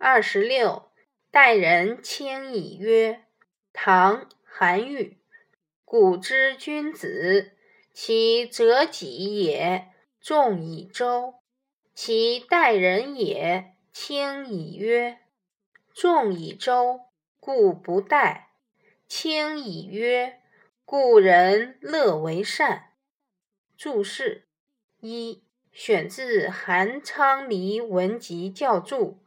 二十六，待人轻以约。唐·韩愈。古之君子，其择己也，重以周；其待人也，轻以约。重以周，故不待；轻以约，故人乐为善。注释一：选自韩昌黎文集校注。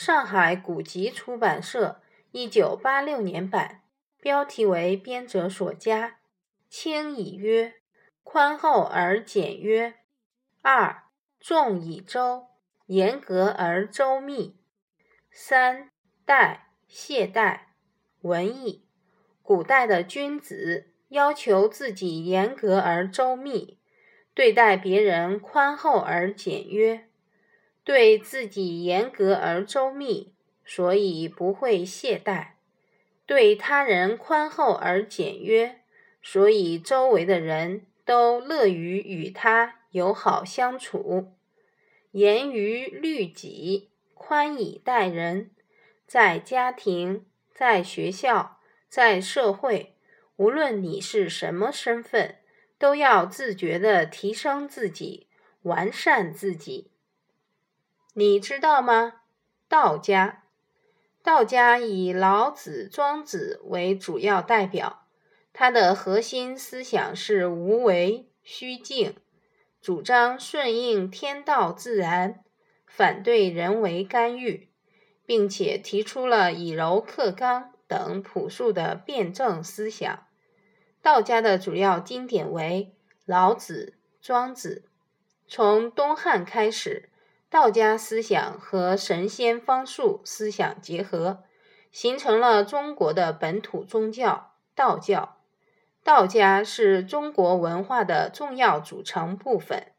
上海古籍出版社一九八六年版，标题为编者所加。轻以约，宽厚而简约。二，重以周，严格而周密。三，待，懈怠。文艺，古代的君子要求自己严格而周密，对待别人宽厚而简约。对自己严格而周密，所以不会懈怠；对他人宽厚而简约，所以周围的人都乐于与他友好相处。严于律己，宽以待人，在家庭、在学校、在社会，无论你是什么身份，都要自觉地提升自己，完善自己。你知道吗？道家，道家以老子、庄子为主要代表，它的核心思想是无为、虚静，主张顺应天道自然，反对人为干预，并且提出了以柔克刚等朴素的辩证思想。道家的主要经典为老子、庄子。从东汉开始。道家思想和神仙方术思想结合，形成了中国的本土宗教——道教。道家是中国文化的重要组成部分。